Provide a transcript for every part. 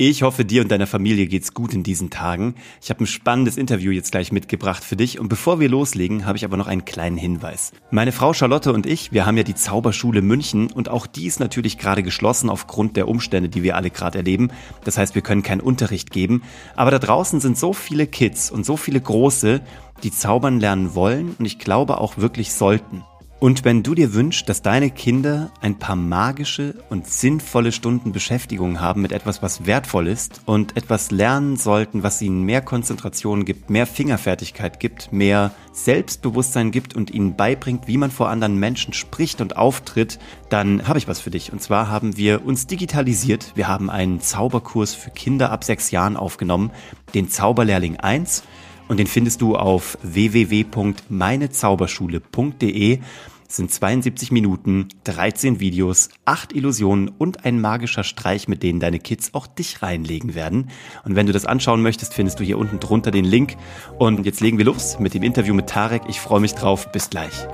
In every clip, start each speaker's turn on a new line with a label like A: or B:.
A: Ich hoffe, dir und deiner Familie geht's gut in diesen Tagen. Ich habe ein spannendes Interview jetzt gleich mitgebracht für dich. Und bevor wir loslegen, habe ich aber noch einen kleinen Hinweis. Meine Frau Charlotte und ich, wir haben ja die Zauberschule München und auch die ist natürlich gerade geschlossen aufgrund der Umstände, die wir alle gerade erleben. Das heißt, wir können keinen Unterricht geben. Aber da draußen sind so viele Kids und so viele Große, die zaubern lernen wollen und ich glaube auch wirklich sollten. Und wenn du dir wünschst, dass deine Kinder ein paar magische und sinnvolle Stunden Beschäftigung haben mit etwas, was wertvoll ist und etwas lernen sollten, was ihnen mehr Konzentration gibt, mehr Fingerfertigkeit gibt, mehr Selbstbewusstsein gibt und ihnen beibringt, wie man vor anderen Menschen spricht und auftritt, dann habe ich was für dich. Und zwar haben wir uns digitalisiert. Wir haben einen Zauberkurs für Kinder ab sechs Jahren aufgenommen, den Zauberlehrling 1. Und den findest du auf www.meinezauberschule.de. Es sind 72 Minuten, 13 Videos, 8 Illusionen und ein magischer Streich, mit denen deine Kids auch dich reinlegen werden. Und wenn du das anschauen möchtest, findest du hier unten drunter den Link. Und jetzt legen wir los mit dem Interview mit Tarek. Ich freue mich drauf. Bis gleich.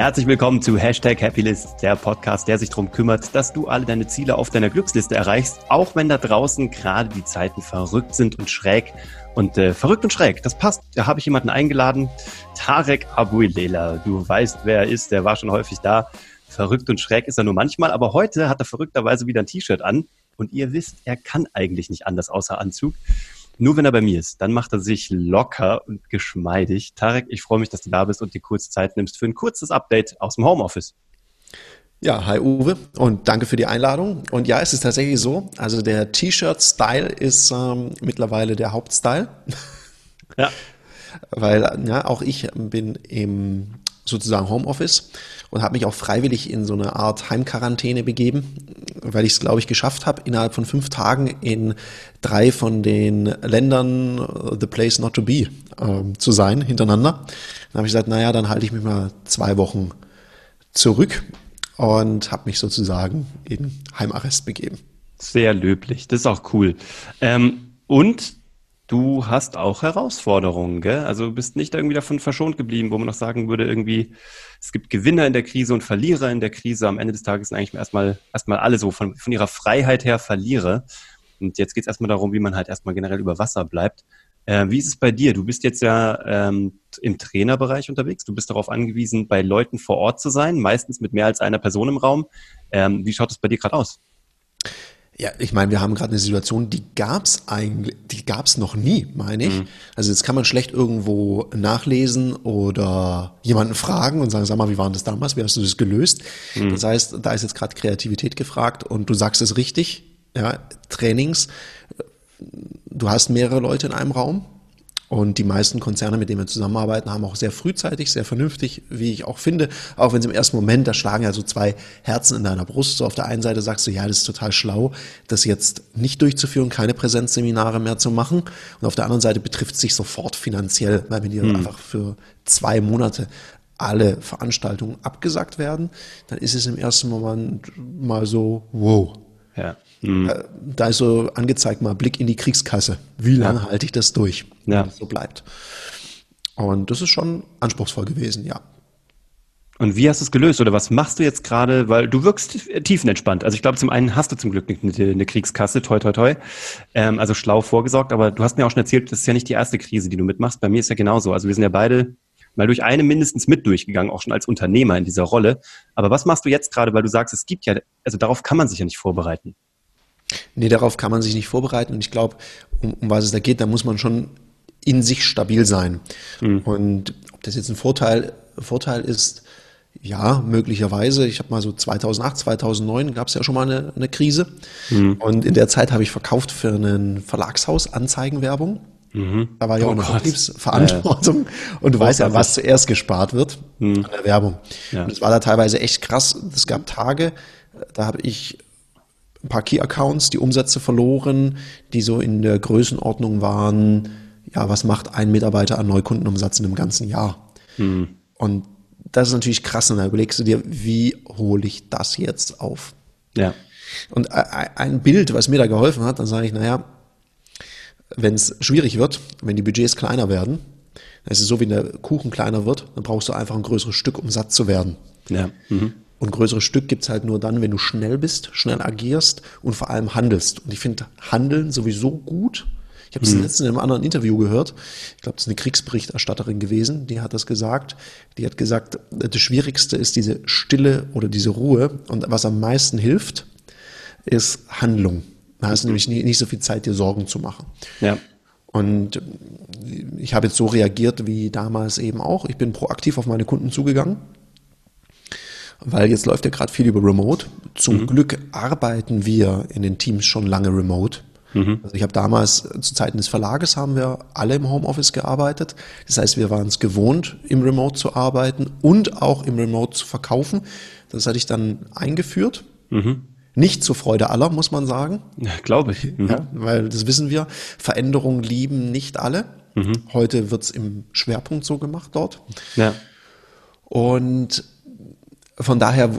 A: Herzlich willkommen zu Hashtag Happylist, der Podcast, der sich darum kümmert, dass du alle deine Ziele auf deiner Glücksliste erreichst, auch wenn da draußen gerade die Zeiten verrückt sind und schräg. Und äh, verrückt und schräg, das passt. Da habe ich jemanden eingeladen, Tarek Abuilela. Du weißt, wer er ist, der war schon häufig da. Verrückt und schräg ist er nur manchmal, aber heute hat er verrückterweise wieder ein T-Shirt an. Und ihr wisst, er kann eigentlich nicht anders außer Anzug. Nur wenn er bei mir ist, dann macht er sich locker und geschmeidig. Tarek, ich freue mich, dass du da bist und dir kurz Zeit nimmst für ein kurzes Update aus dem Homeoffice.
B: Ja, hi Uwe und danke für die Einladung. Und ja, es ist tatsächlich so, also der T-Shirt-Style ist ähm, mittlerweile der Hauptstyle. Ja. Weil ja, auch ich bin im sozusagen Homeoffice und habe mich auch freiwillig in so eine Art Heimquarantäne begeben, weil ich es, glaube ich, geschafft habe, innerhalb von fünf Tagen in drei von den Ländern uh, The Place Not to Be äh, zu sein, hintereinander. Dann habe ich gesagt, naja, dann halte ich mich mal zwei Wochen zurück und habe mich sozusagen in Heimarrest begeben.
A: Sehr löblich, das ist auch cool. Ähm, und du hast auch Herausforderungen, gell? Also du bist nicht irgendwie davon verschont geblieben, wo man noch sagen würde, irgendwie, es gibt Gewinner in der Krise und Verlierer in der Krise. Am Ende des Tages sind eigentlich erstmal, erstmal alle so von, von ihrer Freiheit her Verlierer. Und jetzt geht es erstmal darum, wie man halt erstmal generell über Wasser bleibt. Äh, wie ist es bei dir? Du bist jetzt ja ähm, im Trainerbereich unterwegs. Du bist darauf angewiesen, bei Leuten vor Ort zu sein, meistens mit mehr als einer Person im Raum. Ähm, wie schaut es bei dir gerade aus?
B: Ja, ich meine, wir haben gerade eine Situation, die gab's eigentlich, die gab's noch nie, meine ich. Mhm. Also jetzt kann man schlecht irgendwo nachlesen oder jemanden fragen und sagen, sag mal, wie war das damals? Wie hast du das gelöst? Mhm. Das heißt, da ist jetzt gerade Kreativität gefragt und du sagst es richtig, ja, Trainings. Du hast mehrere Leute in einem Raum und die meisten Konzerne, mit denen wir zusammenarbeiten, haben auch sehr frühzeitig, sehr vernünftig, wie ich auch finde, auch wenn sie im ersten Moment, da schlagen ja so zwei Herzen in deiner Brust. So auf der einen Seite sagst du, ja, das ist total schlau, das jetzt nicht durchzuführen, keine Präsenzseminare mehr zu machen. Und auf der anderen Seite betrifft es sich sofort finanziell, weil wenn dir hm. einfach für zwei Monate alle Veranstaltungen abgesagt werden, dann ist es im ersten Moment mal so, wow. Ja. Mhm. Da ist so angezeigt mal Blick in die Kriegskasse. Wie lange ja. halte ich das durch, wenn ja. das so bleibt? Und das ist schon anspruchsvoll gewesen, ja.
A: Und wie hast du es gelöst oder was machst du jetzt gerade? Weil du wirkst tiefenentspannt. Also ich glaube, zum einen hast du zum Glück eine, eine Kriegskasse, toi toi toi, ähm, also schlau vorgesorgt. Aber du hast mir auch schon erzählt, das ist ja nicht die erste Krise, die du mitmachst. Bei mir ist ja genauso. Also wir sind ja beide mal durch eine mindestens mit durchgegangen, auch schon als Unternehmer in dieser Rolle. Aber was machst du jetzt gerade, weil du sagst, es gibt ja, also darauf kann man sich ja nicht vorbereiten.
B: Nee, darauf kann man sich nicht vorbereiten. Und ich glaube, um, um was es da geht, da muss man schon in sich stabil sein. Mhm. Und ob das jetzt ein Vorteil, Vorteil ist, ja, möglicherweise. Ich habe mal so 2008, 2009 gab es ja schon mal eine, eine Krise. Mhm. Und in der Zeit habe ich verkauft für ein Verlagshaus Anzeigenwerbung. Mhm. Da war ja oh auch eine Vertriebsverantwortung. Ja. Und du oh weißt ja, was zuerst gespart wird mhm. an der Werbung. Ja. Und es war da teilweise echt krass. Es gab Tage, da habe ich ein paar Key-Accounts, die Umsätze verloren, die so in der Größenordnung waren, ja, was macht ein Mitarbeiter an Neukundenumsatz in einem ganzen Jahr? Mhm. Und das ist natürlich krass, und da überlegst du dir, wie hole ich das jetzt auf? Ja. Und ein Bild, was mir da geholfen hat, dann sage ich, naja, wenn es schwierig wird, wenn die Budgets kleiner werden, Es ist so, wie der Kuchen kleiner wird, dann brauchst du einfach ein größeres Stück, um satt zu werden.
A: Ja. Mhm.
B: Und größeres Stück gibt's halt nur dann, wenn du schnell bist, schnell agierst und vor allem handelst. Und ich finde Handeln sowieso gut. Ich habe es mhm. letztens in einem anderen Interview gehört. Ich glaube, das ist eine Kriegsberichterstatterin gewesen, die hat das gesagt. Die hat gesagt, das Schwierigste ist diese Stille oder diese Ruhe. Und was am meisten hilft, ist Handlung. Da hast du nämlich nicht, nicht so viel Zeit, dir Sorgen zu machen.
A: Ja.
B: Und ich habe jetzt so reagiert wie damals eben auch. Ich bin proaktiv auf meine Kunden zugegangen, weil jetzt läuft ja gerade viel über Remote. Zum mhm. Glück arbeiten wir in den Teams schon lange remote. Mhm. Also ich habe damals zu Zeiten des Verlages haben wir alle im Homeoffice gearbeitet. Das heißt, wir waren es gewohnt, im Remote zu arbeiten und auch im Remote zu verkaufen. Das hatte ich dann eingeführt. Mhm. Nicht zur Freude aller, muss man sagen.
A: Ja, Glaube ich.
B: Mhm. Ja, weil das wissen wir. Veränderungen lieben nicht alle. Mhm. Heute wird's im Schwerpunkt so gemacht dort.
A: Ja.
B: Und von daher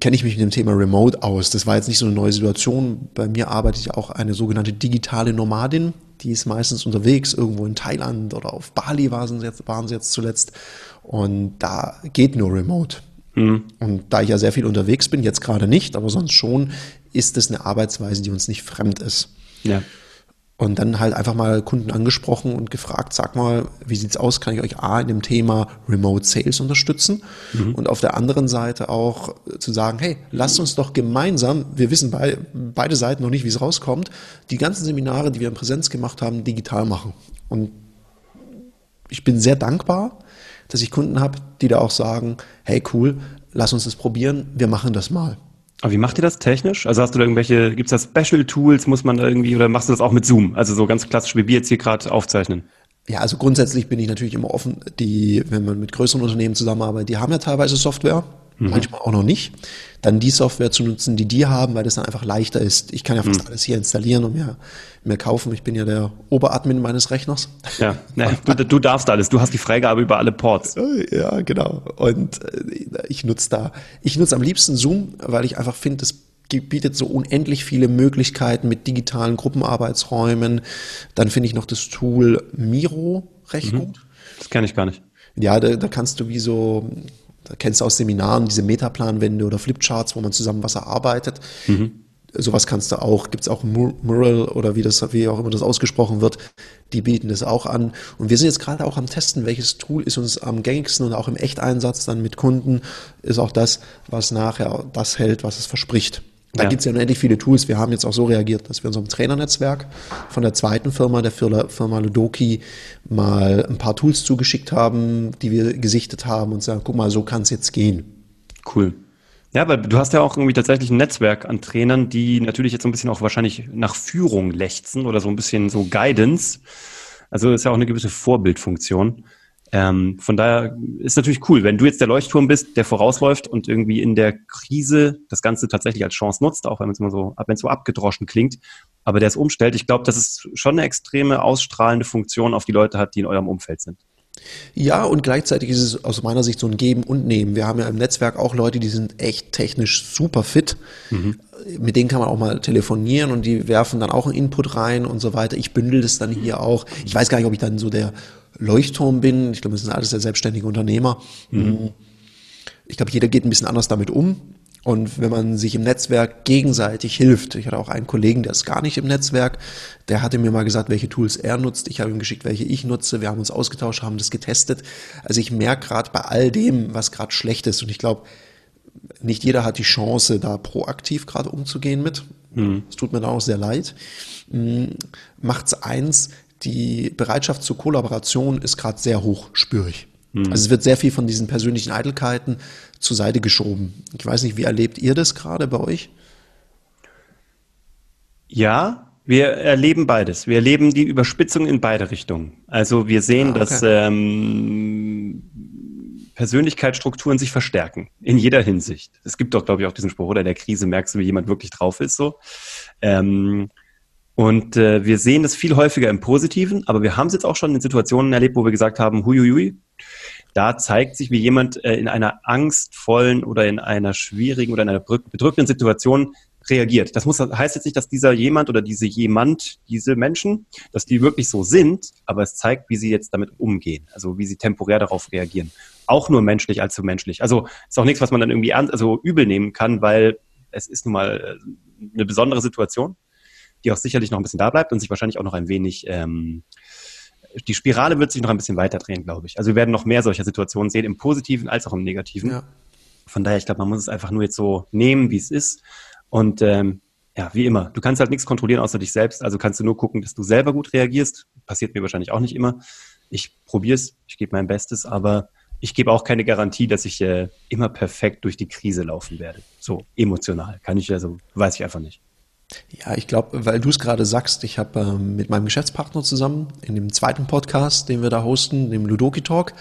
B: kenne ich mich mit dem Thema Remote aus. Das war jetzt nicht so eine neue Situation. Bei mir arbeitet ja auch eine sogenannte digitale Nomadin. Die ist meistens unterwegs, irgendwo in Thailand oder auf Bali waren sie jetzt, waren sie jetzt zuletzt. Und da geht nur Remote. Mhm. Und da ich ja sehr viel unterwegs bin, jetzt gerade nicht, aber sonst schon, ist es eine Arbeitsweise, die uns nicht fremd ist.
A: Ja.
B: Und dann halt einfach mal Kunden angesprochen und gefragt, sag mal, wie sieht's aus? Kann ich euch A in dem Thema Remote Sales unterstützen? Mhm. Und auf der anderen Seite auch zu sagen, hey, lasst uns doch gemeinsam, wir wissen bei, beide Seiten noch nicht, wie es rauskommt, die ganzen Seminare, die wir in Präsenz gemacht haben, digital machen. Und ich bin sehr dankbar, dass ich Kunden habe, die da auch sagen, hey cool, lass uns das probieren, wir machen das mal.
A: Aber wie macht ihr das technisch? Also hast du da irgendwelche, gibt es da Special Tools, muss man da irgendwie, oder machst du das auch mit Zoom? Also so ganz klassisch, wie wir jetzt hier gerade aufzeichnen.
B: Ja, also grundsätzlich bin ich natürlich immer offen, die, wenn man mit größeren Unternehmen zusammenarbeitet, die haben ja teilweise Software, mhm. manchmal auch noch nicht, dann die Software zu nutzen, die die haben, weil das dann einfach leichter ist. Ich kann ja fast mhm. alles hier installieren und mir, mir kaufen. Ich bin ja der Oberadmin meines Rechners.
A: Ja, ne, du, du darfst alles. Du hast die Freigabe über alle Ports.
B: Ja, genau. Und äh, ich nutze da, ich nutze am liebsten Zoom, weil ich einfach finde, es bietet so unendlich viele Möglichkeiten mit digitalen Gruppenarbeitsräumen. Dann finde ich noch das Tool Miro recht mhm. gut.
A: Das kenne ich gar nicht.
B: Ja, da, da kannst du wie so da kennst du aus Seminaren diese Metaplanwände oder Flipcharts, wo man zusammen was erarbeitet. Mhm. Sowas kannst du auch, gibt's auch Mural oder wie das, wie auch immer das ausgesprochen wird, die bieten das auch an. Und wir sind jetzt gerade auch am Testen, welches Tool ist uns am gängigsten und auch im Echteinsatz dann mit Kunden ist auch das, was nachher das hält, was es verspricht. Da ja. gibt es ja unendlich viele Tools. Wir haben jetzt auch so reagiert, dass wir unserem Trainernetzwerk von der zweiten Firma, der Firma Ludoki, mal ein paar Tools zugeschickt haben, die wir gesichtet haben und sagen, guck mal, so kann es jetzt gehen.
A: Cool. Ja, weil du hast ja auch irgendwie tatsächlich ein Netzwerk an Trainern, die natürlich jetzt so ein bisschen auch wahrscheinlich nach Führung lechzen oder so ein bisschen so Guidance. Also ist ja auch eine gewisse Vorbildfunktion. Ähm, von daher ist natürlich cool, wenn du jetzt der Leuchtturm bist, der vorausläuft und irgendwie in der Krise das Ganze tatsächlich als Chance nutzt, auch wenn es immer so, wenn es so abgedroschen klingt, aber der es umstellt. Ich glaube, dass es schon eine extreme ausstrahlende Funktion auf die Leute hat, die in eurem Umfeld sind.
B: Ja, und gleichzeitig ist es aus meiner Sicht so ein Geben und Nehmen. Wir haben ja im Netzwerk auch Leute, die sind echt technisch super fit. Mhm. Mit denen kann man auch mal telefonieren und die werfen dann auch einen Input rein und so weiter. Ich bündel das dann hier auch. Ich weiß gar nicht, ob ich dann so der Leuchtturm bin. Ich glaube, das sind alles sehr selbstständige Unternehmer. Mhm. Ich glaube, jeder geht ein bisschen anders damit um. Und wenn man sich im Netzwerk gegenseitig hilft, ich hatte auch einen Kollegen, der ist gar nicht im Netzwerk, der hatte mir mal gesagt, welche Tools er nutzt. Ich habe ihm geschickt, welche ich nutze. Wir haben uns ausgetauscht, haben das getestet. Also ich merke gerade bei all dem, was gerade schlecht ist. Und ich glaube, nicht jeder hat die Chance, da proaktiv gerade umzugehen mit. Es mhm. tut mir da auch sehr leid. Hm, macht's eins, die Bereitschaft zur Kollaboration ist gerade sehr hoch, spüre ich. Mhm. Also es wird sehr viel von diesen persönlichen Eitelkeiten zur Seite geschoben. Ich weiß nicht, wie erlebt ihr das gerade bei euch?
A: Ja, wir erleben beides. Wir erleben die Überspitzung in beide Richtungen. Also wir sehen, ah, okay. dass ähm, Persönlichkeitsstrukturen sich verstärken in jeder Hinsicht. Es gibt doch, glaube ich, auch diesen Spruch, oder in der Krise merkst du, wie jemand wirklich drauf ist. So. Ähm, und äh, wir sehen das viel häufiger im Positiven, aber wir haben es jetzt auch schon in Situationen erlebt, wo wir gesagt haben, huiuiui, da zeigt sich, wie jemand äh, in einer angstvollen oder in einer schwierigen oder in einer bedrückenden Situation reagiert. Das muss, heißt jetzt nicht, dass dieser jemand oder diese jemand, diese Menschen, dass die wirklich so sind, aber es zeigt, wie sie jetzt damit umgehen, also wie sie temporär darauf reagieren. Auch nur menschlich so menschlich. Also ist auch nichts, was man dann irgendwie ernst, also übel nehmen kann, weil es ist nun mal äh, eine besondere Situation, die auch sicherlich noch ein bisschen da bleibt und sich wahrscheinlich auch noch ein wenig ähm, die Spirale wird sich noch ein bisschen weiter drehen, glaube ich. Also wir werden noch mehr solcher Situationen sehen, im Positiven als auch im Negativen. Ja. Von daher, ich glaube, man muss es einfach nur jetzt so nehmen, wie es ist. Und ähm, ja, wie immer, du kannst halt nichts kontrollieren außer dich selbst. Also kannst du nur gucken, dass du selber gut reagierst. Passiert mir wahrscheinlich auch nicht immer. Ich probiere es, ich gebe mein Bestes, aber ich gebe auch keine Garantie, dass ich äh, immer perfekt durch die Krise laufen werde. So emotional kann ich also weiß ich einfach nicht.
B: Ja, ich glaube, weil du es gerade sagst, ich habe ähm, mit meinem Geschäftspartner zusammen in dem zweiten Podcast, den wir da hosten, dem Ludoki Talk,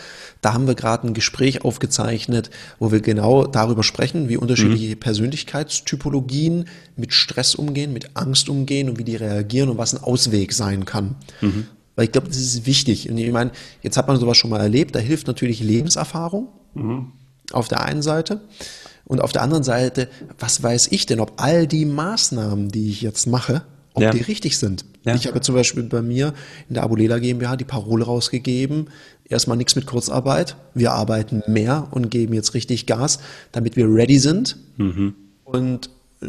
B: da haben wir gerade ein Gespräch aufgezeichnet, wo wir genau darüber sprechen, wie unterschiedliche mhm. Persönlichkeitstypologien mit Stress umgehen, mit Angst umgehen und wie die reagieren und was ein Ausweg sein kann. Mhm. Weil ich glaube, das ist wichtig. Und ich meine, jetzt hat man sowas schon mal erlebt, da hilft natürlich Lebenserfahrung mhm. auf der einen Seite. Und auf der anderen Seite, was weiß ich denn, ob all die Maßnahmen, die ich jetzt mache, ob ja. die richtig sind. Ja. Ich habe zum Beispiel bei mir in der Abulela GmbH die Parole rausgegeben, erstmal nichts mit Kurzarbeit, wir arbeiten mehr und geben jetzt richtig Gas, damit wir ready sind mhm. und äh,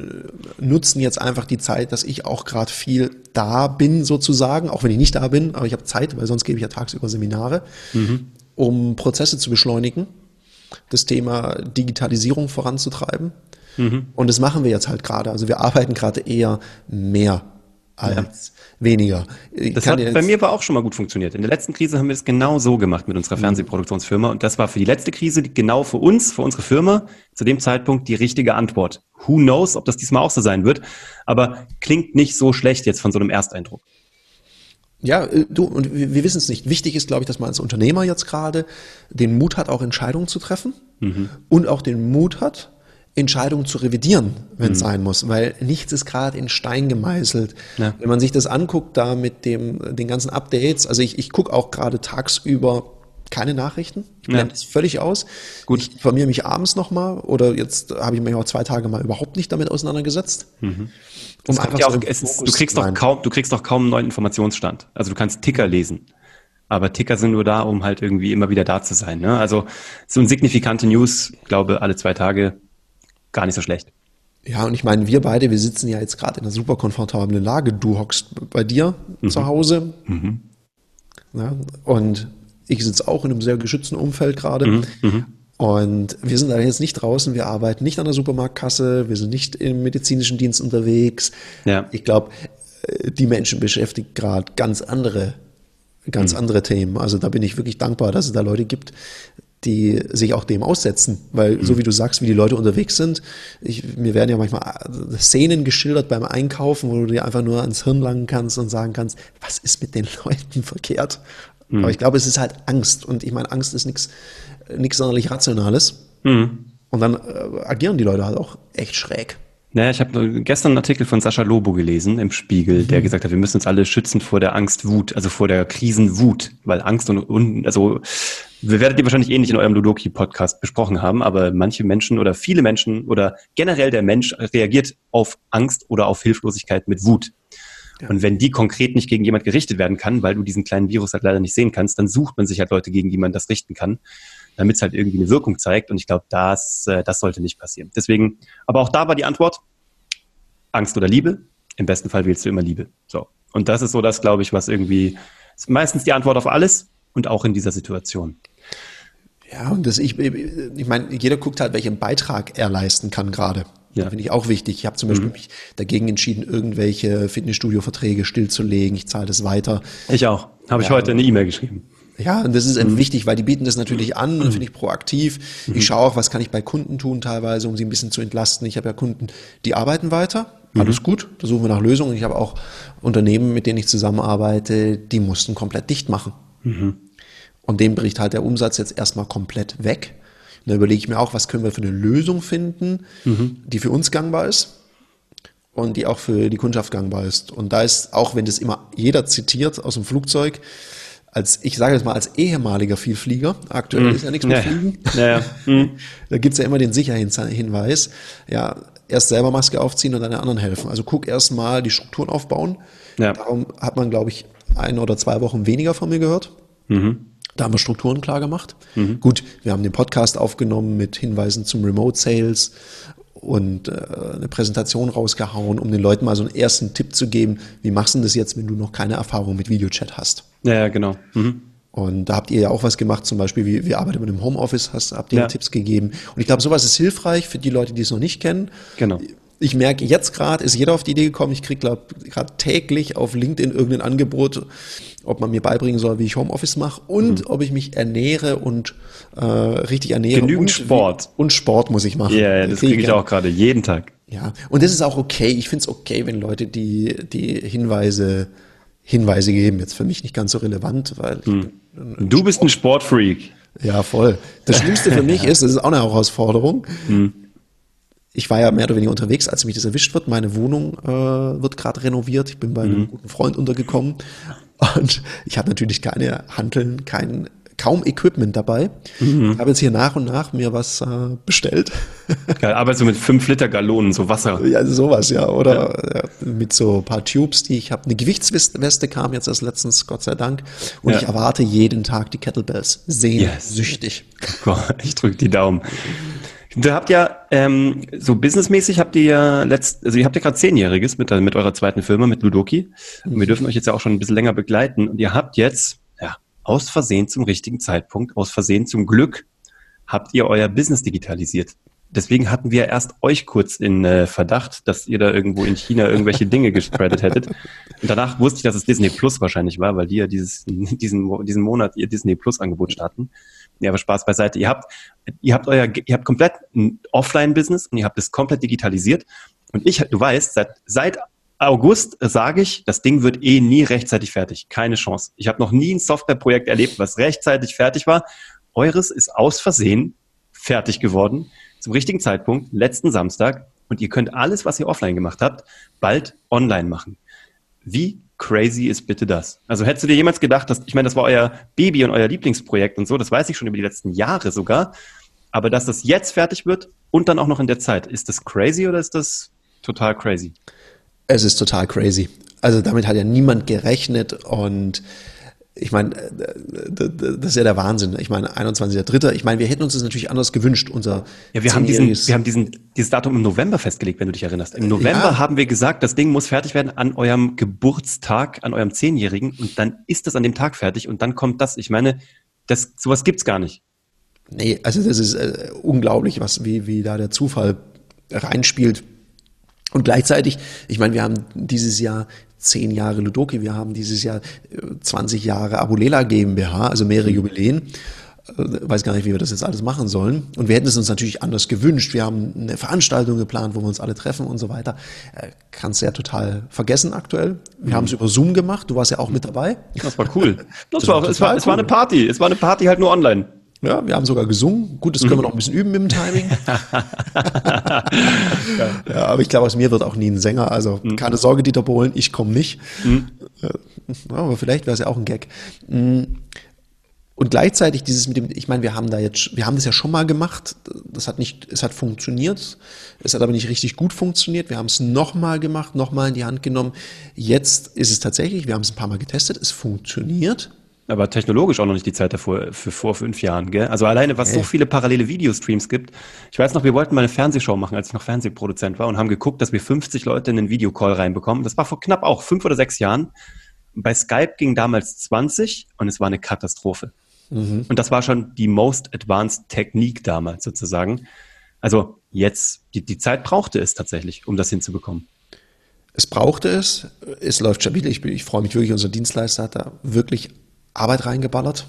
B: nutzen jetzt einfach die Zeit, dass ich auch gerade viel da bin sozusagen, auch wenn ich nicht da bin, aber ich habe Zeit, weil sonst gebe ich ja tagsüber Seminare, mhm. um Prozesse zu beschleunigen das Thema Digitalisierung voranzutreiben. Mhm. Und das machen wir jetzt halt gerade. Also wir arbeiten gerade eher mehr als ja. weniger.
A: Ich das hat bei mir aber auch schon mal gut funktioniert. In der letzten Krise haben wir es genau so gemacht mit unserer mhm. Fernsehproduktionsfirma. Und das war für die letzte Krise genau für uns, für unsere Firma, zu dem Zeitpunkt die richtige Antwort. Who knows, ob das diesmal auch so sein wird. Aber klingt nicht so schlecht jetzt von so einem Ersteindruck.
B: Ja, äh, du, und wir, wissen es nicht. Wichtig ist, glaube ich, dass man als Unternehmer jetzt gerade den Mut hat, auch Entscheidungen zu treffen mhm. und auch den Mut hat, Entscheidungen zu revidieren, wenn es mhm. sein muss, weil nichts ist gerade in Stein gemeißelt. Ja. Wenn man sich das anguckt, da mit dem, den ganzen Updates, also ich, ich gucke auch gerade tagsüber keine Nachrichten. Ich blende es völlig aus. Gut. Ich informiere mich abends nochmal oder jetzt habe ich mich auch zwei Tage mal überhaupt nicht damit auseinandergesetzt. Mhm.
A: Um ja auch, ist, du kriegst doch kaum, du kriegst doch kaum einen neuen Informationsstand. Also du kannst Ticker lesen. Aber Ticker sind nur da, um halt irgendwie immer wieder da zu sein. Ne? Also so ein signifikante News, glaube alle zwei Tage, gar nicht so schlecht.
B: Ja, und ich meine, wir beide, wir sitzen ja jetzt gerade in einer super komfortablen Lage. Du hockst bei dir mhm. zu Hause. Mhm. Ja, und ich sitze auch in einem sehr geschützten Umfeld gerade. Mhm, mhm. Und wir sind da jetzt nicht draußen, wir arbeiten nicht an der Supermarktkasse, wir sind nicht im medizinischen Dienst unterwegs. Ja. Ich glaube, äh, die Menschen beschäftigt gerade ganz andere, ganz mhm. andere Themen. Also da bin ich wirklich dankbar, dass es da Leute gibt, die sich auch dem aussetzen. Weil mhm. so wie du sagst, wie die Leute unterwegs sind, ich, mir werden ja manchmal äh, Szenen geschildert beim Einkaufen, wo du dir einfach nur ans Hirn langen kannst und sagen kannst, was ist mit den Leuten verkehrt? Mhm. Aber ich glaube, es ist halt Angst. Und ich meine, Angst ist nichts nichts sonderlich Rationales. Mhm. Und dann äh, agieren die Leute halt auch echt schräg.
A: Naja, ich habe gestern einen Artikel von Sascha Lobo gelesen im Spiegel, mhm. der gesagt hat, wir müssen uns alle schützen vor der Angst, Wut, also vor der Krisenwut, weil Angst und, und also wir werdet ihr wahrscheinlich ähnlich in eurem Ludoki-Podcast besprochen haben, aber manche Menschen oder viele Menschen oder generell der Mensch reagiert auf Angst oder auf Hilflosigkeit mit Wut. Und wenn die konkret nicht gegen jemand gerichtet werden kann, weil du diesen kleinen Virus halt leider nicht sehen kannst, dann sucht man sich halt Leute, gegen die man das richten kann, damit es halt irgendwie eine Wirkung zeigt. Und ich glaube, das, äh, das sollte nicht passieren. Deswegen, aber auch da war die Antwort, Angst oder Liebe. Im besten Fall wählst du immer Liebe. So. Und das ist so das, glaube ich, was irgendwie, ist meistens die Antwort auf alles und auch in dieser Situation.
B: Ja, und das ich, ich meine, jeder guckt halt, welchen Beitrag er leisten kann gerade. Ja. Finde ich auch wichtig. Ich habe zum Beispiel mhm. mich dagegen entschieden, irgendwelche Fitnessstudio-Verträge stillzulegen. Ich zahle das weiter.
A: Ich auch. Habe ich heute eine E-Mail geschrieben.
B: Ja, und das ist mhm. wichtig, weil die bieten das natürlich an und mhm. finde ich proaktiv. Mhm. Ich schaue auch, was kann ich bei Kunden tun teilweise, um sie ein bisschen zu entlasten. Ich habe ja Kunden, die arbeiten weiter. Mhm. Alles gut, da suchen wir nach Lösungen. Ich habe auch Unternehmen, mit denen ich zusammenarbeite, die mussten komplett dicht machen. Mhm. Und dem bricht halt der Umsatz jetzt erstmal komplett weg. Da überlege ich mir auch, was können wir für eine Lösung finden, mhm. die für uns gangbar ist und die auch für die Kundschaft gangbar ist. Und da ist, auch wenn das immer jeder zitiert aus dem Flugzeug, als, ich sage jetzt mal, als ehemaliger Vielflieger, aktuell mhm. ist ja nichts mit ja, Fliegen, ja, ja. Mhm. da gibt's ja immer den Sicherheitshinweis, ja, erst selber Maske aufziehen und dann den anderen helfen. Also guck erst mal die Strukturen aufbauen.
A: Ja.
B: Darum hat man, glaube ich, ein oder zwei Wochen weniger von mir gehört. Da haben wir Strukturen klar gemacht. Gut, wir haben den Podcast aufgenommen mit Hinweisen zum Remote Sales und äh, eine Präsentation rausgehauen, um den Leuten mal so einen ersten Tipp zu geben, wie machst du das jetzt, wenn du noch keine Erfahrung mit Videochat hast.
A: Ja, ja, genau. Mhm.
B: Und da habt ihr ja auch was gemacht, zum Beispiel, wie, wie arbeitet man im Homeoffice, hast, habt ihr
A: Ja.
B: Tipps gegeben. Und ich glaube, sowas ist hilfreich für die Leute, die es noch nicht kennen.
A: Genau.
B: Ich merke, jetzt gerade ist jeder auf die Idee gekommen, ich kriege gerade täglich auf LinkedIn irgendein Angebot, ob man mir beibringen soll, wie ich Homeoffice mache und ob ich mich ernähre und äh, richtig ernähre.
A: Mhm. Genügend
B: und,
A: Sport.
B: Und Sport muss ich machen.
A: Ja, ja, das
B: Krieg
A: kriege ich
B: ja.
A: auch gerade jeden Tag.
B: Ja, und das ist auch okay. Ich finde es okay, wenn Leute die, die Hinweise, Hinweise geben. Jetzt für mich nicht ganz so relevant, weil
A: Hm.
B: ich bin,
A: Du bist ein Sportfreak.
B: ja, voll. Das Schlimmste für mich ist, das ist auch eine Herausforderung. Ich war ja mehr oder weniger unterwegs, als mich das erwischt wird. Meine Wohnung äh, wird gerade renoviert. Ich bin bei einem guten Freund untergekommen und ich habe natürlich keine Hanteln, kein kaum Equipment dabei. Ich habe jetzt hier nach und nach mir was äh, bestellt.
A: Geil, arbeitest du mit 5 Liter Gallonen, so Wasser.
B: Ja, sowas, ja. Oder ja. mit so ein paar Tubes, die ich habe. Eine Gewichtsweste kam jetzt erst letztens, Gott sei Dank. Und
A: Ja.
B: ich erwarte jeden Tag die Kettlebells. Sehnsüchtig.
A: Boah, ich drücke die Daumen. Du habt ja ähm, so businessmäßig habt ihr ja letzt, also ihr habt ja gerade zehnjähriges mit, mit eurer zweiten Firma mit Ludoki. Und wir dürfen euch jetzt ja auch schon ein bisschen länger begleiten. Und ihr habt jetzt ja aus Versehen zum richtigen Zeitpunkt, aus Versehen zum Glück, habt ihr euer Business digitalisiert. Deswegen hatten wir erst euch kurz in äh, Verdacht, dass ihr da irgendwo in China irgendwelche Dinge gespreadet hättet. Und danach wusste ich, dass es Disney Plus wahrscheinlich war, weil die ja dieses, diesen, diesen Monat ihr Disney Plus Angebot starten. Ja, aber Spaß beiseite. Ihr habt, ihr habt euer, ihr habt komplett ein Offline-Business und ihr habt es komplett digitalisiert. Und ich, du weißt, seit, seit August sage ich, das Ding wird eh nie rechtzeitig fertig. Keine Chance. Ich habe noch nie ein Softwareprojekt erlebt, was rechtzeitig fertig war. Eures ist aus Versehen fertig geworden, zum richtigen Zeitpunkt, letzten Samstag. Und ihr könnt alles, was ihr offline gemacht habt, bald online machen. Wie crazy ist bitte das? Also hättest du dir jemals gedacht, dass, ich meine, das war euer Baby und euer Lieblingsprojekt und so, das weiß ich schon über die letzten Jahre sogar. Aber dass das jetzt fertig wird und dann auch noch in der Zeit, ist das crazy oder ist das total crazy?
B: Es ist total crazy. Also damit hat ja niemand gerechnet und ich meine, äh, das ist ja der Wahnsinn. Ich meine, 21.3. Ich meine, wir hätten uns das natürlich anders gewünscht. Unser
A: Ja, wir haben diesen, wir haben diesen, dieses Datum im November festgelegt, wenn du dich erinnerst. Im November
B: Ja.
A: haben wir gesagt, das Ding muss fertig werden an eurem Geburtstag, an eurem Zehnjährigen und dann ist das an dem Tag fertig und dann kommt das. Ich meine, das, sowas gibt's gar nicht.
B: Nee, also das ist äh, unglaublich, was, wie, wie da der Zufall reinspielt. Und gleichzeitig, ich meine, wir haben dieses Jahr zehn Jahre Ludoki, wir haben dieses Jahr äh, 20 Jahre Abulela GmbH, also mehrere Jubiläen. Äh, Weiß gar nicht, wie wir das jetzt alles machen sollen. Und wir hätten es uns natürlich anders gewünscht. Wir haben eine Veranstaltung geplant, wo wir uns alle treffen und so weiter. Äh, Kannst du ja total vergessen aktuell. Wir haben es über Zoom gemacht. Du warst ja auch mit dabei.
A: Das war cool. Das
B: Das
A: war,
B: war
A: es, war,
B: total
A: es war
B: cool.
A: eine Party. Es war eine Party halt nur online.
B: Ja, wir haben sogar gesungen. Gut, das können wir noch ein bisschen üben mit dem Timing. ja, aber ich glaube, aus mir wird auch nie ein Sänger. Also keine Sorge, Dieter Bohlen, ich komme nicht. Äh, Aber vielleicht wäre es ja auch ein Gag. Mm. Und gleichzeitig dieses mit dem, ich meine, wir haben da jetzt, wir haben das ja schon mal gemacht. Das hat nicht, es hat funktioniert. Es hat aber nicht richtig gut funktioniert. Wir haben es nochmal gemacht, nochmal in die Hand genommen. Jetzt ist es tatsächlich, wir haben es ein paar Mal getestet. Es funktioniert.
A: Aber technologisch auch noch nicht die Zeit davor, für vor fünf Jahren, gell? Also alleine, was so viele parallele Videostreams gibt. Ich weiß noch, wir wollten mal eine Fernsehshow machen, als ich noch Fernsehproduzent war und haben geguckt, dass wir 50 Leute in einen Videocall reinbekommen. Das war vor knapp auch fünf oder sechs Jahren. Bei Skype ging damals 20 und es war eine Katastrophe. Und das war schon die most advanced Technik damals sozusagen. Also jetzt, die, die Zeit brauchte es tatsächlich, um das hinzubekommen.
B: Es brauchte es, es läuft stabil. Ich, ich freue mich wirklich, unser Dienstleister hat da wirklich Arbeit reingeballert.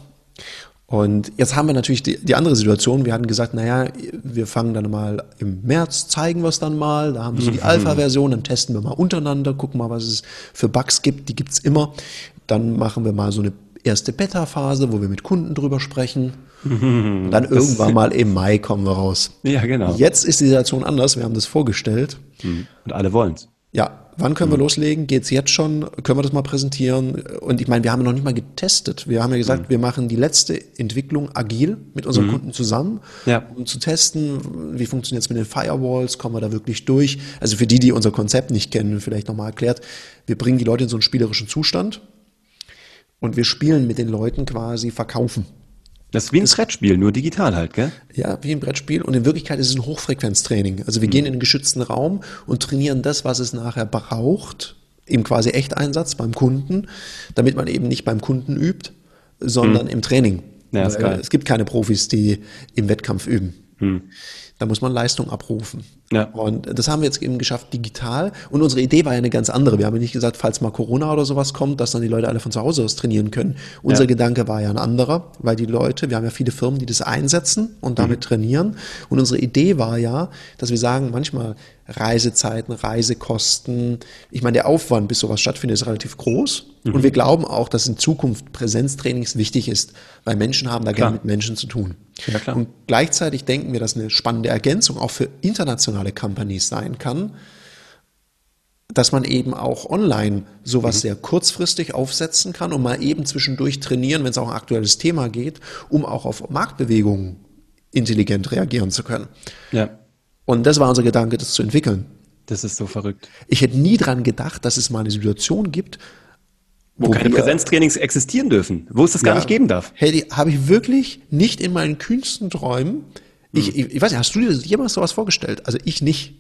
B: Und jetzt haben wir natürlich die, die andere Situation. Wir hatten gesagt, naja, wir fangen dann mal im März, zeigen wir es dann mal. Da haben wir so die Alpha-Version, dann testen wir mal untereinander, gucken mal, was es für Bugs gibt. Die gibt's immer. Dann machen wir mal so eine erste Beta-Phase, wo wir mit Kunden drüber sprechen. Und dann irgendwann mal im Mai kommen wir raus.
A: Ja, genau.
B: Jetzt ist die Situation anders. Wir haben das vorgestellt.
A: Und alle wollen's.
B: Ja, wann können wir loslegen? Geht's jetzt schon? Können wir das mal präsentieren? Und ich meine, wir haben noch nicht mal getestet. Wir haben ja gesagt, wir machen die letzte Entwicklung agil mit unseren Kunden zusammen,
A: Ja.
B: um zu testen, wie funktioniert es mit den Firewalls, kommen wir da wirklich durch? Also für die, die unser Konzept nicht kennen, vielleicht nochmal erklärt, wir bringen die Leute in so einen spielerischen Zustand und wir spielen mit den Leuten quasi verkaufen.
A: Das ist wie ein Brettspiel, nur digital halt, gell?
B: Ja, wie ein Brettspiel. Und in Wirklichkeit ist es ein Hochfrequenztraining. Also wir gehen in einen geschützten Raum und trainieren das, was es nachher braucht, im quasi Echteinsatz beim Kunden, damit man eben nicht beim Kunden übt, sondern im Training.
A: Ja, ist geil.
B: Es gibt keine Profis, die im Wettkampf üben. Da muss man Leistung abrufen.
A: Ja.
B: Und das haben wir jetzt eben geschafft digital. Und unsere Idee war ja eine ganz andere. Wir haben ja nicht gesagt, falls mal Corona oder sowas kommt, dass dann die Leute alle von zu Hause aus trainieren können. Unser
A: Ja.
B: Gedanke war ja ein anderer, weil die Leute, wir haben ja viele Firmen, die das einsetzen und damit trainieren. Und unsere Idee war ja, dass wir sagen, manchmal Reisezeiten, Reisekosten, ich meine, der Aufwand, bis sowas stattfindet, ist relativ groß. Und wir glauben auch, dass in Zukunft Präsenztrainings wichtig ist, weil Menschen haben da gerne mit Menschen zu tun.
A: Ja, klar.
B: Und gleichzeitig denken wir, dass eine spannende Ergänzung auch für internationale Companies sein kann, dass man eben auch online sowas sehr kurzfristig aufsetzen kann und mal eben zwischendurch trainieren, wenn es auch ein aktuelles Thema geht, um auch auf Marktbewegungen intelligent reagieren zu können.
A: Ja.
B: Und das war unser Gedanke, das zu entwickeln.
A: Das ist so verrückt.
B: Ich hätte nie dran gedacht, dass es mal eine Situation gibt,
A: Wo, keine
B: wir-
A: Präsenztrainings existieren dürfen, wo es das gar
B: Ja.
A: nicht geben darf.
B: Hätte, habe ich wirklich nicht in meinen kühnsten Träumen. Ich, ich, ich weiß nicht, hast du dir das jemals sowas vorgestellt? Also ich nicht.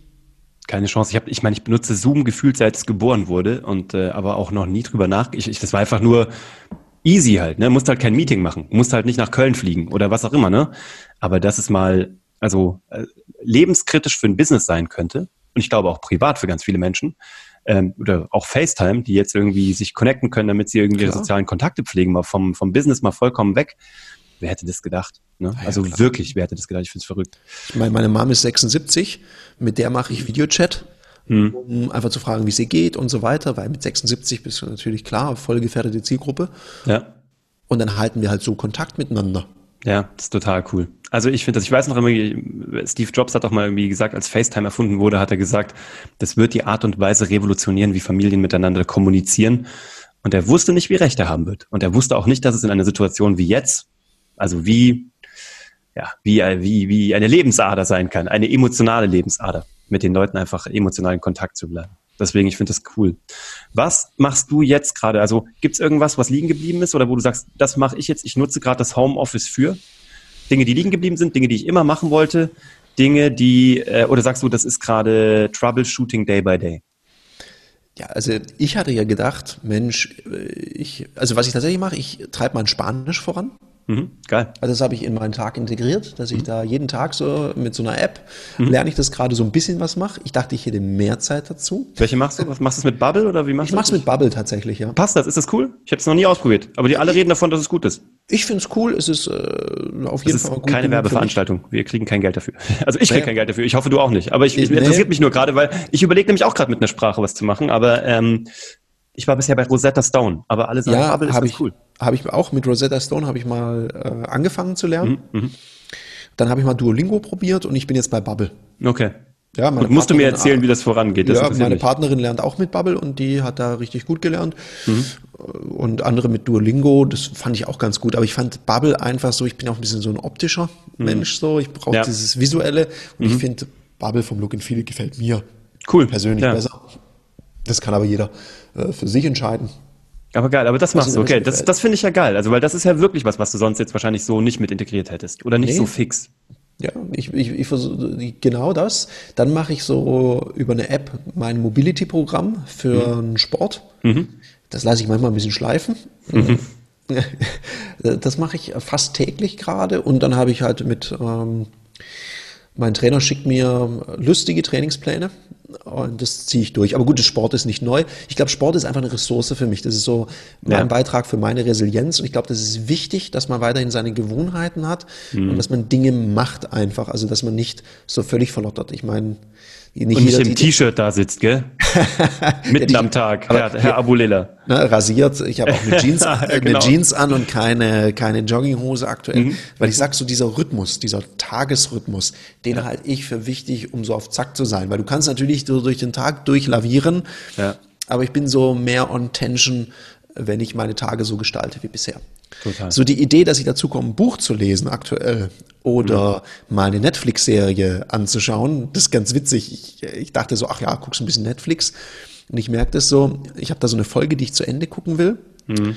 A: Keine Chance. Ich habe, ich meine, ich benutze Zoom gefühlt seit es geboren wurde und äh, aber auch noch nie drüber nach. Ich, ich, das war einfach nur easy halt. Ne, musst halt kein Meeting machen, musst halt nicht nach Köln fliegen oder was auch immer. Ne, aber dass es mal also äh, lebenskritisch für ein Business sein könnte und ich glaube auch privat für ganz viele Menschen ähm, oder auch FaceTime, die jetzt irgendwie sich connecten können, damit sie irgendwie ihre sozialen Kontakte pflegen, mal vom vom Business mal vollkommen weg. Wer hätte das gedacht? Ne?
B: ja,
A: also
B: klar.
A: wirklich, wer hätte das gedacht? Ich finde es verrückt.
B: Ich meine, meine Mom ist 76, mit der mache ich Videochat, um einfach zu fragen, wie es ihr geht und so weiter, weil mit 76 bist du natürlich klar, voll gefährdete Zielgruppe.
A: Ja.
B: Und dann halten wir halt so Kontakt miteinander.
A: Ja, das ist total cool. Also ich finde das, ich weiß noch immer, Steve Jobs hat auch mal irgendwie gesagt, als FaceTime erfunden wurde, hat er gesagt, das wird die Art und Weise revolutionieren, wie Familien miteinander kommunizieren. Und er wusste nicht, wie recht er haben wird. Und er wusste auch nicht, dass es in einer Situation wie jetzt, also wie, ja, wie, wie, wie eine Lebensader sein kann, eine emotionale Lebensader, mit den Leuten einfach emotional in Kontakt zu bleiben. Deswegen, ich finde das cool. Was machst du jetzt gerade? Also gibt es irgendwas, was liegen geblieben ist oder wo du sagst, das mache ich jetzt, ich nutze gerade das Homeoffice für? Dinge, die liegen geblieben sind, Dinge, die ich immer machen wollte, Dinge, die, äh, oder sagst du, das ist gerade Troubleshooting Day by Day?
B: Ja, also ich hatte ja gedacht, Mensch, äh, ich, also was ich tatsächlich mache, ich treibe mein Spanisch voran.
A: Mhm, geil.
B: Also das habe ich in meinen Tag integriert, dass ich da jeden Tag so mit so einer App lerne ich das gerade so ein bisschen was mache. Ich dachte, ich hätte mehr Zeit dazu.
A: Welche machst du? Was machst du es mit Bubble oder wie machst
B: Ich
A: du
B: es
A: das?
B: mit Bubble tatsächlich, ja.
A: Passt das? Ist das cool? Ich habe es noch nie ausprobiert. Aber die alle reden davon, dass es gut ist.
B: Ich finde es cool, es ist äh, auf jeden
A: Das ist
B: Fall gut
A: keine. Werbeveranstaltung. Wir kriegen kein Geld dafür. Also ich kriege
B: Nee.
A: kein Geld dafür. Ich hoffe, du auch nicht. Aber ich,
B: Ich- nee.
A: interessiert mich nur gerade, weil ich überlege nämlich auch gerade mit einer Sprache was zu machen. Aber ähm, ich war bisher bei Rosetta Stone. Aber alle sagen,
B: Ja,
A: Bubble ist ganz
B: ich,
A: cool.
B: Habe ich auch mit Rosetta Stone habe ich mal äh, angefangen zu lernen.
A: Mhm,
B: Dann habe ich mal Duolingo probiert und ich bin jetzt bei Bubble.
A: Okay.
B: Ja,
A: Und musst du mir erzählen, wie das vorangeht? Das
B: ja, meine
A: mich.
B: Partnerin lernt auch mit Bubble und die hat da richtig gut gelernt.
A: Mhm.
B: Und andere mit Duolingo, das fand ich auch ganz gut. Aber ich fand Bubble einfach so, ich bin auch ein bisschen so ein optischer Mensch so. Ich brauche
A: Mhm. Ja. Mhm.
B: dieses Visuelle und ich finde Bubble vom Look and Feel gefällt mir
A: Cool.
B: persönlich
A: Ja.
B: besser. Das kann aber jeder äh, für sich entscheiden.
A: Aber geil, aber das machst du, okay. Das, das finde ich ja geil. Also, weil das ist ja wirklich was, was du sonst jetzt wahrscheinlich so nicht mit integriert hättest. Oder nicht
B: Nee.
A: so fix.
B: Ja, ich, ich, ich versuche genau das. Dann mache ich so über eine App mein Mobility-Programm für einen Sport. Das lasse ich manchmal ein bisschen schleifen. Das mache ich fast täglich gerade. Und dann habe ich halt mit, ähm, mein Trainer schickt mir lustige Trainingspläne und das ziehe ich durch. Aber gut, das Sport ist nicht neu. Ich glaube, Sport ist einfach eine Ressource für mich. Das ist so mein
A: Ja.
B: Beitrag für meine Resilienz. Und ich glaube, das ist wichtig, dass man weiterhin seine Gewohnheiten hat und dass man Dinge macht einfach. Also, dass man nicht so völlig verlottert. Ich meine,
A: Nicht und nicht im T-Shirt da sitzt, gell? Mitten ja, am Tag, Herr, Herr Abulela.
B: Ne, rasiert. Ich habe auch eine Jeans, ja, genau. eine Jeans an und keine, keine Jogginghose aktuell. Mhm. Weil ich sag so, dieser Rhythmus, dieser Tagesrhythmus, den ja. halte ich für wichtig, um so auf Zack zu sein. Weil du kannst natürlich so durch den Tag durchlavieren, ja. aber ich bin so mehr on tension, wenn ich meine Tage so gestalte wie bisher. Total. So die Idee, dass ich dazu komme, ein Buch zu lesen aktuell oder mhm. mal eine Netflix-Serie anzuschauen, das ist ganz witzig. Ich, ich dachte so, ach ja, guckst ein bisschen Netflix. Und ich merke das so, ich habe da so eine Folge, die ich zu Ende gucken will. Mhm.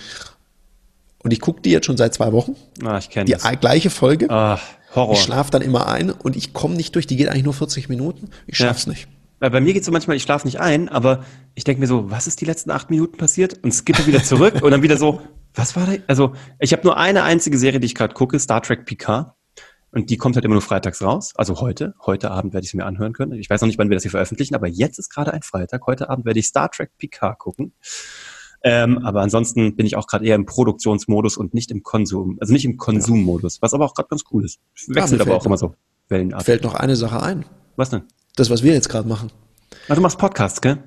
B: Und ich gucke die jetzt schon seit zwei Wochen.
A: Ah, ich kenne
B: Die das. gleiche Folge.
A: Ah, Horror.
B: Ich schlafe dann immer ein und ich komme nicht durch. Die geht eigentlich nur 40 Minuten. Ich schaff's ja. nicht.
A: Bei mir geht es so manchmal, ich schlafe nicht ein, aber ich denke mir so, was ist die letzten acht Minuten passiert? Und skippe wieder zurück und dann wieder so, was war da? Also, ich habe nur eine einzige Serie, die ich gerade gucke, Star Trek Picard. Und die kommt halt immer nur freitags raus. Also heute. Heute Abend werde ich es mir anhören können. Ich weiß noch nicht, wann wir das hier veröffentlichen, aber jetzt ist gerade ein Freitag. Heute Abend werde ich Star Trek Picard gucken. Ähm, aber ansonsten bin ich auch gerade eher im Produktionsmodus und nicht im Konsum, also nicht im Konsummodus, was aber auch gerade ganz cool ist. Wechselt ja, aber auch immer so
B: wellenartig. Fällt noch eine Sache ein.
A: Was denn?
B: Das, was wir jetzt gerade machen.
A: Ah, du machst Podcasts, gell?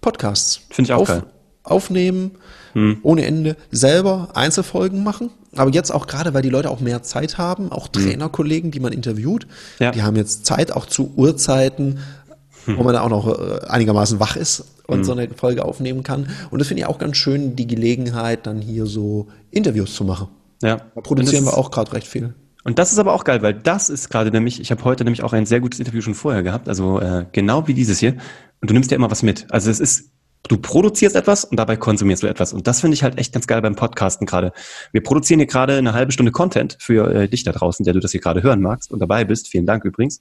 B: Podcasts.
A: Finde ich auch Auf, geil.
B: Aufnehmen, hm. ohne Ende, selber Einzelfolgen machen. Aber jetzt auch gerade, weil die Leute auch mehr Zeit haben, auch hm. Trainerkollegen, die man interviewt, ja. die haben jetzt Zeit auch zu Uhrzeiten, hm. wo man da auch noch äh, einigermaßen wach ist und hm. so eine Folge aufnehmen kann. Und das finde ich auch ganz schön, die Gelegenheit, dann hier so Interviews zu machen. Ja. Da produzieren wir auch gerade recht viel.
A: Und das ist aber auch geil, weil das ist gerade nämlich, ich habe heute nämlich auch ein sehr gutes Interview schon vorher gehabt, also äh, genau wie dieses hier. Und du nimmst ja immer was mit. Also es ist, du produzierst etwas und dabei konsumierst du etwas. Und das finde ich halt echt ganz geil beim Podcasten gerade. Wir produzieren hier gerade eine halbe Stunde Content für äh, dich da draußen, der du das hier gerade hören magst und dabei bist. Vielen Dank übrigens,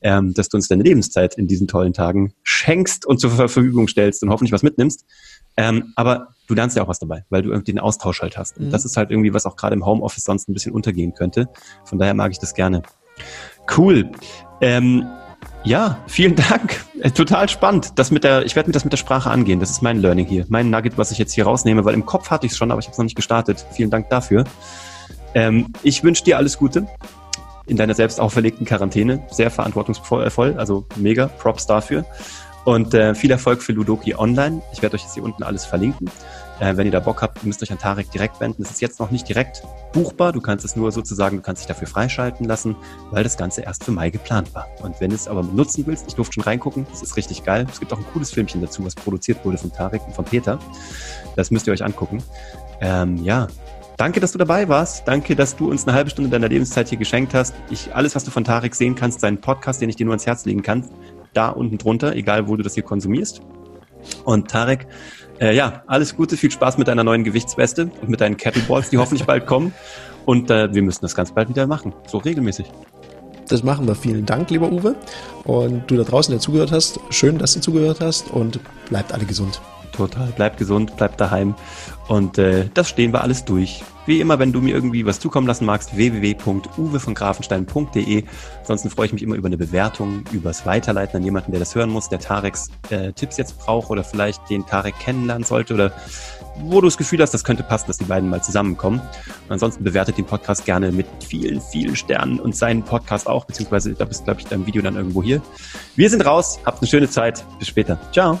A: ähm, dass du uns deine Lebenszeit in diesen tollen Tagen schenkst und zur Verfügung stellst und hoffentlich was mitnimmst. Ähm, aber du lernst ja auch was dabei, weil du irgendwie den Austausch halt hast. Und mhm. das ist halt irgendwie, was auch gerade im Homeoffice sonst ein bisschen untergehen könnte. Von daher mag ich das gerne. Cool. Ähm, ja, vielen Dank. Äh, total spannend. Das mit der, ich werde mir das mit der Sprache angehen. Das ist mein Learning hier. Mein Nugget, was ich jetzt hier rausnehme, weil im Kopf hatte ich es schon, aber ich habe es noch nicht gestartet. Vielen Dank dafür. Ähm, ich wünsche dir alles Gute in deiner selbst auferlegten Quarantäne. Sehr verantwortungsvoll, also mega. Props dafür. Und äh, viel Erfolg für Ludoki Online. Ich werde euch jetzt hier unten alles verlinken. Äh, wenn ihr da Bock habt, müsst euch an Tarek direkt wenden. Es ist jetzt noch nicht direkt buchbar. Du kannst es nur sozusagen, du kannst dich dafür freischalten lassen, weil das Ganze erst für Mai geplant war. Und wenn du es aber nutzen willst, ich durfte schon reingucken, das ist richtig geil. Es gibt auch ein cooles Filmchen dazu, was produziert wurde von Tarek und von Peter. Das müsst ihr euch angucken. Ähm, ja, Danke, dass du dabei warst. Danke, dass du uns eine halbe Stunde deiner Lebenszeit hier geschenkt hast. Ich, alles, was du von Tarek sehen kannst, seinen Podcast, den ich dir nur ans Herz legen kann, da unten drunter, egal wo du das hier konsumierst. Und Tarek, äh, ja, alles Gute, viel Spaß mit deiner neuen Gewichtsweste und mit deinen Kettleballs, die hoffentlich bald kommen. Und äh, wir müssen das ganz bald wieder machen, so regelmäßig.
B: Das machen wir. Vielen Dank, lieber Uwe. Und du da draußen, der zugehört hast, schön, dass du zugehört hast und bleibt alle gesund.
A: Total. Bleibt gesund, bleibt daheim. Und äh, das stehen wir alles durch. Wie immer, wenn du mir irgendwie was zukommen lassen magst, www.uwevongrafenstein.de. Ansonsten freue ich mich immer über eine Bewertung, übers Weiterleiten an jemanden, der das hören muss, der Tareks äh, Tipps jetzt braucht oder vielleicht den Tarek kennenlernen sollte oder wo du das Gefühl hast, das könnte passen, dass die beiden mal zusammenkommen. Und ansonsten bewertet den Podcast gerne mit vielen, vielen Sternen und seinen Podcast auch, beziehungsweise da bist, glaube ich, dein Video dann irgendwo hier. Wir sind raus, habt eine schöne Zeit. Bis später. Ciao.